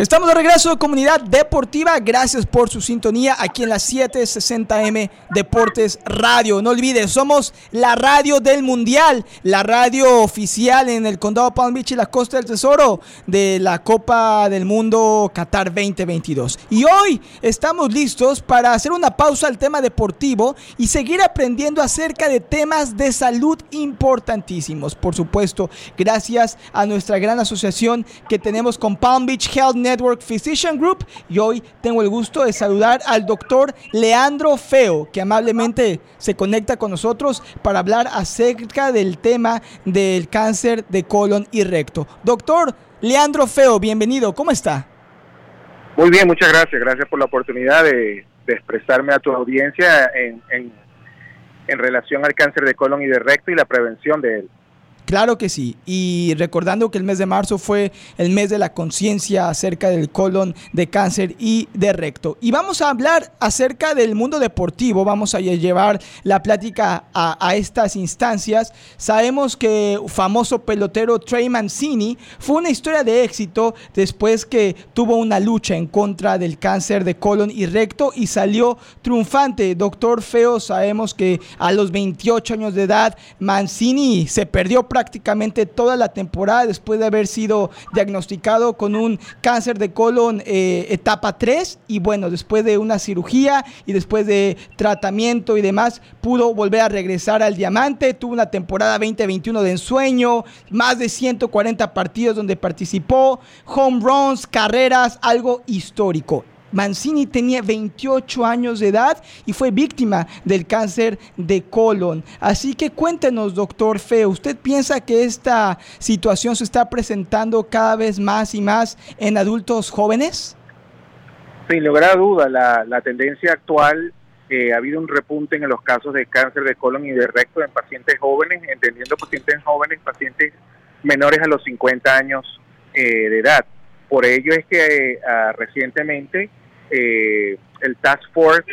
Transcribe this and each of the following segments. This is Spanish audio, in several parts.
Estamos de regreso, comunidad deportiva. Gracias por su sintonía aquí en la 760M Deportes Radio. No olvides, somos la radio del Mundial, la radio oficial en el Condado Palm Beach y la Costa del Tesoro de la Copa del Mundo Qatar 2022. Y hoy estamos listos para hacer una pausa al tema deportivo y seguir aprendiendo acerca de temas de salud importantísimos. Por supuesto, gracias a nuestra gran asociación que tenemos con Palm Beach Health Network Network Physician Group y hoy tengo el gusto de saludar al doctor Leandro Feo, que amablemente se conecta con nosotros para hablar acerca del tema del cáncer de colon y recto. Doctor Leandro Feo, bienvenido, ¿cómo está? Muy bien, muchas gracias. Gracias por la oportunidad de, expresarme a tu audiencia en, en relación al cáncer de colon y de recto y la prevención de él. Claro que sí. Y recordando que el mes de marzo fue el mes de la conciencia acerca del colon, de cáncer y de recto. Y vamos a hablar acerca del mundo deportivo. Vamos a llevar la plática a, estas instancias. Sabemos que famoso pelotero Trey Mancini fue una historia de éxito después que tuvo una lucha en contra del cáncer de colon y recto y salió triunfante. Doctor Feo, sabemos que a los 28 años de edad Mancini se perdió prácticamente prácticamente toda la temporada después de haber sido diagnosticado con un cáncer de colon eh, etapa 3 y bueno, después de una cirugía y después de tratamiento y demás, pudo volver a regresar al diamante, tuvo una temporada 2021 de ensueño, más de 140 partidos donde participó, home runs, carreras, algo histórico. Mancini tenía 28 años de edad y fue víctima del cáncer de colon. Así que cuéntenos, doctor Feo, ¿usted piensa que esta situación se está presentando cada vez más y más en adultos jóvenes? Sin lugar a duda, la, tendencia actual eh, ha habido un repunte en los casos de cáncer de colon y de recto en pacientes jóvenes, entendiendo pacientes jóvenes, pacientes menores a los 50 años eh, de edad. Por ello es que eh, ah, recientemente eh, el Task Force,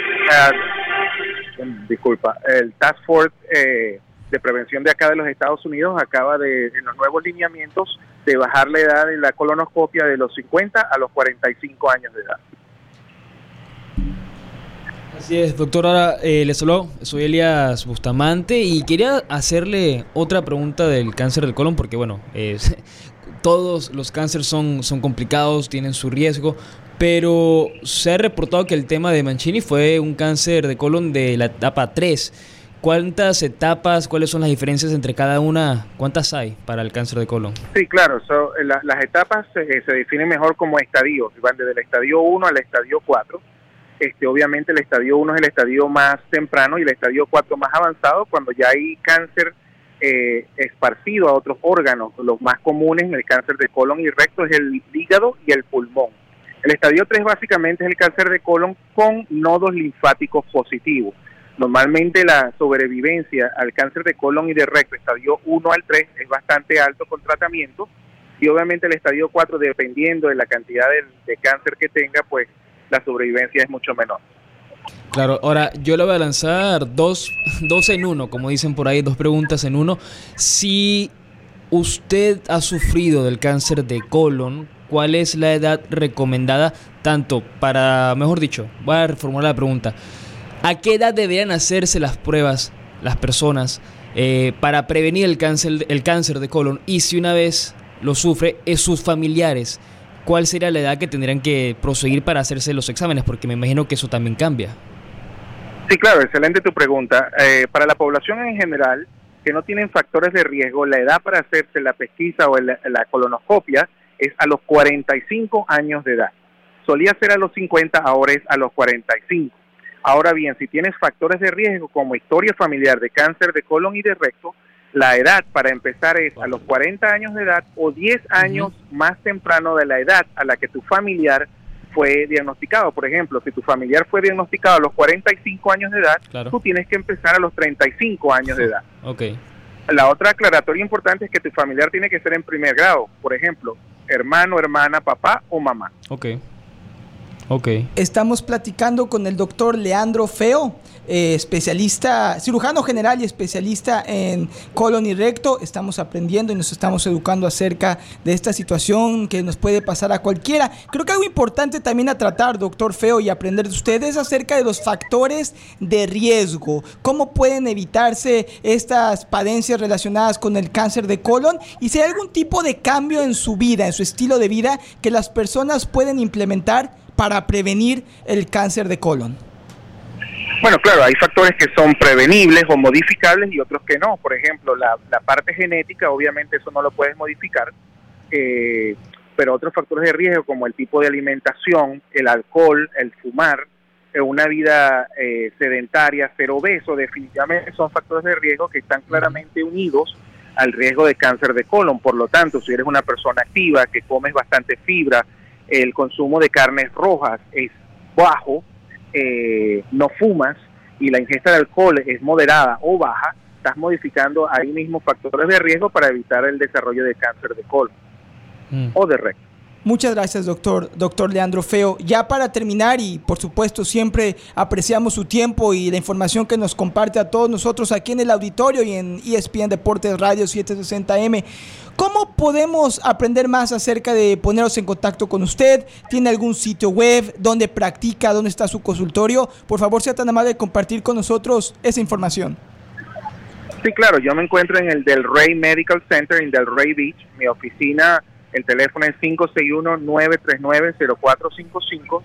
disculpa, el Task Force eh, de Prevención de acá de los Estados Unidos acaba de, en los nuevos lineamientos, de bajar la edad de la colonoscopia de los 50 a los 45 años de edad. Así es, doctor. Ahora eh, les saludo, soy Elias Bustamante y quería hacerle otra pregunta del cáncer del colon, porque bueno, todos los cánceres son, son complicados, tienen su riesgo, pero se ha reportado que el tema de Mancini fue un cáncer de colon de la etapa 3. ¿Cuántas etapas, cuáles son las diferencias entre cada una? ¿Cuántas hay para el cáncer de colon? Sí, claro, las etapas eh, se definen mejor como estadios, van desde el estadio 1 al estadio 4. Este, obviamente el estadio 1 es el estadio más temprano y el estadio 4 más avanzado cuando ya hay cáncer eh, esparcido a otros órganos. Los más comunes en el cáncer de colon y recto es el hígado y el pulmón. El estadio 3 básicamente es el cáncer de colon con nodos linfáticos positivos. Normalmente la sobrevivencia al cáncer de colon y de recto, estadio 1 al 3, es bastante alto con tratamiento y obviamente el estadio 4, dependiendo de la cantidad de, cáncer que tenga, pues la sobrevivencia es mucho menor. Claro, ahora yo le voy a lanzar dos, dos en uno, como dicen por ahí, dos preguntas en uno. Si usted ha sufrido del cáncer de colon, cuál es la edad recomendada tanto para, mejor dicho, voy a reformular la pregunta, ¿a qué edad deberían hacerse las pruebas las personas eh, para prevenir el cáncer, de colon? Y si una vez lo sufre, es sus familiares, ¿cuál sería la edad que tendrían que proseguir para hacerse los exámenes? Porque me imagino que eso también cambia. Sí, claro, excelente tu pregunta. Eh, para la población en general, que no tienen factores de riesgo, la edad para hacerse la pesquisa o la colonoscopia es a los 45 años de edad. Solía ser a los 50, ahora es a los 45. Ahora bien, si tienes factores de riesgo como historia familiar de cáncer de colon y de recto, la edad para empezar es a los 40 años de edad o 10 años más temprano de la edad a la que tu familiar fue diagnosticado. Por ejemplo, si tu familiar fue diagnosticado a los 45 años de edad, tú tienes que empezar a los 35 años de edad. Okay. La otra aclaratoria importante es que tu familiar tiene que ser en primer grado. Por ejemplo, hermano, hermana, papá o mamá. Ok. Ok. Estamos platicando con el doctor Leandro Feo, eh, especialista, cirujano general y especialista en colon y recto. Estamos aprendiendo y nos estamos educando acerca de esta situación que nos puede pasar a cualquiera. Creo que algo importante también a tratar, doctor Feo, y aprender de ustedes acerca de los factores de riesgo. ¿Cómo pueden evitarse estas padencias relacionadas con el cáncer de colon? Y si hay algún tipo de cambio en su vida, en su estilo de vida, que las personas pueden implementar para prevenir el cáncer de colon? Bueno, claro, hay factores que son prevenibles o modificables y otros que no. Por ejemplo, la, parte genética, obviamente eso no lo puedes modificar, eh, pero otros factores de riesgo como el tipo de alimentación, el alcohol, el fumar, eh, una vida eh, sedentaria, ser obeso, definitivamente son factores de riesgo que están claramente unidos al riesgo de cáncer de colon. Por lo tanto, si eres una persona activa, que comes bastante fibra, el consumo de carnes rojas es bajo, eh, no fumas y la ingesta de alcohol es moderada o baja, estás modificando ahí mismo factores de riesgo para evitar el desarrollo de cáncer de colon mm. o de recto. Muchas gracias, doctor, doctor Leandro Feo. Ya para terminar, y por supuesto siempre apreciamos su tiempo y la información que nos comparte a todos nosotros aquí en el auditorio y en ESPN Deportes Radio 760M. ¿Cómo podemos aprender más acerca de ponernos en contacto con usted? ¿Tiene algún sitio web? ¿Dónde practica? ¿Dónde está su consultorio? Por favor, sea tan amable de compartir con nosotros esa información. Sí, claro, yo me encuentro en el Del Rey Medical Center en Del Rey Beach. Mi oficina el teléfono es 561-939-0455,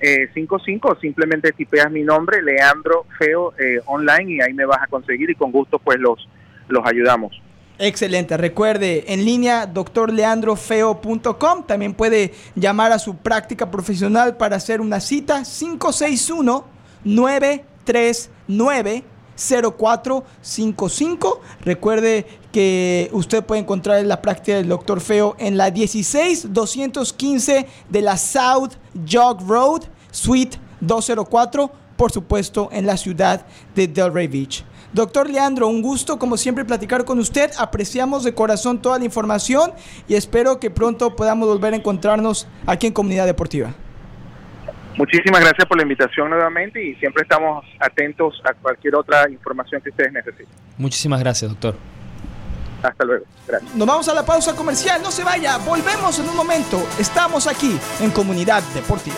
561-939-0455, o simplemente tipeas mi nombre, Leandro Feo, eh, online, y ahí me vas a conseguir y con gusto pues los, los ayudamos. Excelente. Recuerde, en línea doctorleandrofeo.com. También puede llamar a su práctica profesional para hacer una cita 561 939 0455. Recuerde que usted puede encontrar la práctica del Doctor Feo en la 16215 de la South Jog Road, Suite 204, por supuesto, en la ciudad de Delray Beach. Doctor Leandro, un gusto como siempre platicar con usted. Apreciamos de corazón toda la información y espero que pronto podamos volver a encontrarnos aquí en Comunidad Deportiva. Muchísimas gracias por la invitación nuevamente y siempre estamos atentos a cualquier otra información que ustedes necesiten. Muchísimas gracias, doctor. Hasta luego. Gracias. Nos vamos a la pausa comercial. No se vaya. Volvemos en un momento. Estamos aquí en Comunidad Deportiva.